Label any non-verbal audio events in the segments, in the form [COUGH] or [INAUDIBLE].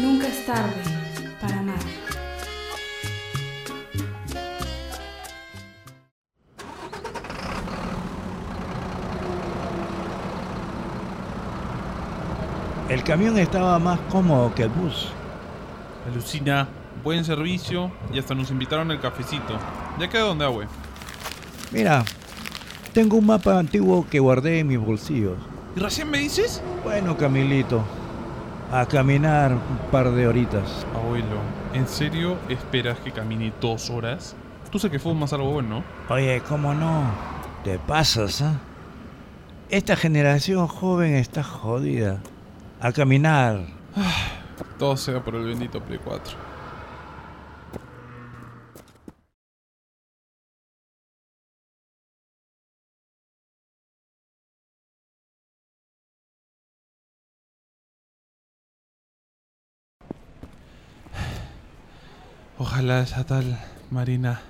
Nunca es tarde para amar. El camión estaba más cómodo que el bus. Alucina, buen servicio y hasta nos invitaron al cafecito. ¿Ya queda donde agua? Mira, tengo un mapa antiguo que guardé en mis bolsillos. ¿Y recién me dices? Bueno, Camilito, a caminar un par de horitas. Abuelo, ¿en serio esperas que camine dos horas? Tú sé que fumas algo bueno. Oye, ¿cómo no? Te pasas, ¿ah? Esta generación joven está jodida. A caminar. Todo sea por el bendito Play 4. Ojalá esa tal Marina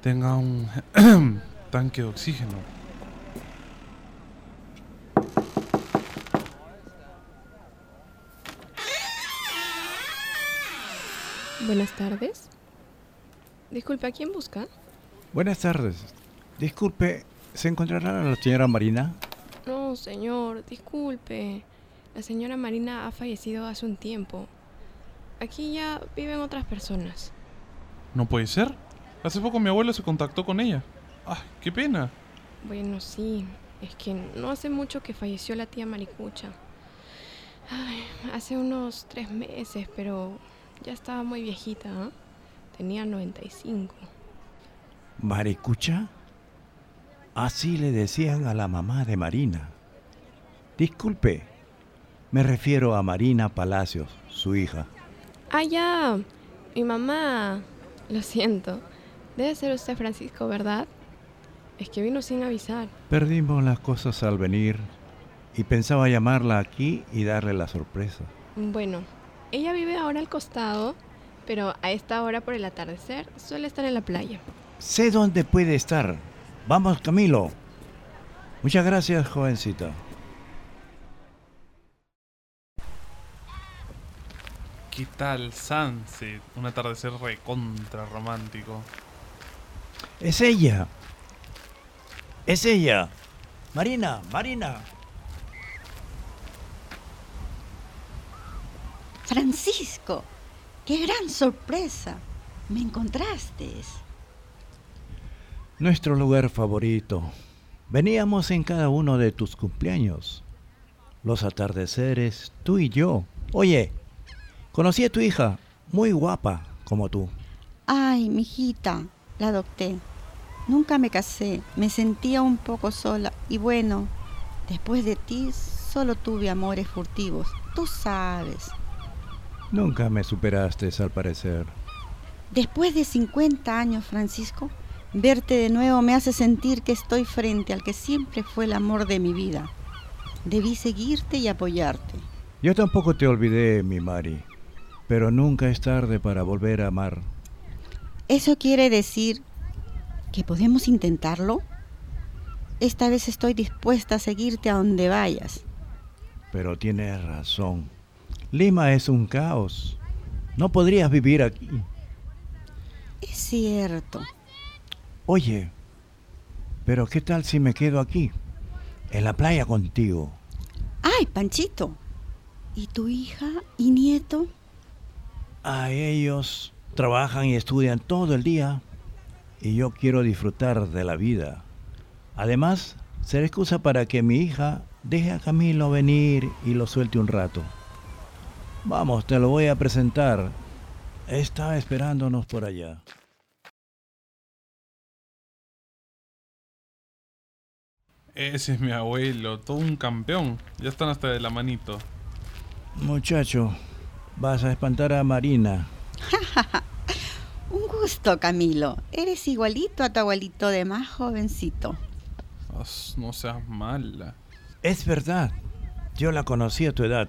tenga un [CLEARS THROAT] tanque de oxígeno. Buenas tardes. Disculpe, ¿a quién busca? Buenas tardes. Disculpe, ¿se encontrará la señora Marina? No, señor, disculpe. La señora Marina ha fallecido hace un tiempo. Aquí ya viven otras personas. No puede ser. Hace poco mi abuelo se contactó con ella. ¡Ah, qué pena! Bueno, sí. Es que no hace mucho que falleció la tía Maricucha. Ay, hace unos tres meses, pero ya estaba muy viejita. ¿ah? Tenía 95. ¿Maricucha? Así le decían a la mamá de Marina. Disculpe, me refiero a Marina Palacios, su hija. Ah, ya. Mi mamá. Lo siento. Debe ser usted Francisco, ¿verdad? Es que vino sin avisar. Perdimos las cosas al venir y pensaba llamarla aquí y darle la sorpresa. Bueno, ella vive ahora al costado, pero a esta hora por el atardecer suele estar en la playa. Sé dónde puede estar. Vamos, Camilo. Muchas gracias, jovencita. ¿Qué tal Sunset? Un atardecer recontra romántico. Es ella. Es ella. Marina, Marina. Francisco, qué gran sorpresa. Me encontraste. Nuestro lugar favorito. Veníamos en cada uno de tus cumpleaños. Los atardeceres, tú y yo. Oye, conocí a tu hija, muy guapa como tú. Ay, mijita, la adopté. Nunca me casé, me sentía un poco sola y bueno, después de ti solo tuve amores furtivos, tú sabes. Nunca me superaste, al parecer. Después de 50 años, Francisco, verte de nuevo me hace sentir que estoy frente al que siempre fue el amor de mi vida. Debí seguirte y apoyarte. Yo tampoco te olvidé, mi Mari, pero nunca es tarde para volver a amar. ¿Eso quiere decir que podemos intentarlo? Esta vez estoy dispuesta a seguirte a donde vayas. Pero tienes razón. Lima es un caos. No podrías vivir aquí. Es cierto. Oye, pero ¿qué tal si me quedo aquí? En la playa contigo. ¡Ay, Panchito! ¿Y tu hija y nieto? A ellos trabajan y estudian todo el día y yo quiero disfrutar de la vida. Además, será excusa para que mi hija deje a Camilo venir y lo suelte un rato. Vamos, te lo voy a presentar. Está esperándonos por allá. Ese es mi abuelo, todo un campeón. Ya están hasta de la manito. Muchacho, vas a espantar a Marina. [LAUGHS] Un gusto, Camilo. Eres igualito a tu abuelito de más jovencito. No seas mala. Es verdad, yo la conocí a tu edad.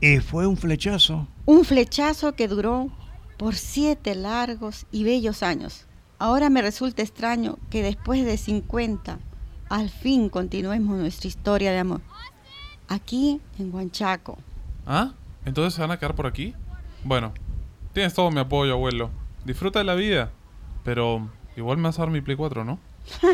Y fue un flechazo. Un flechazo que duró por siete largos y bellos años. Ahora me resulta extraño que después de 50 al fin continuemos nuestra historia de amor. Aquí en Huanchaco. ¿Ah? ¿Entonces se van a quedar por aquí? Bueno, tienes todo mi apoyo, abuelo. Disfruta de la vida. Pero igual me vas a dar mi Play 4, ¿no? [LAUGHS]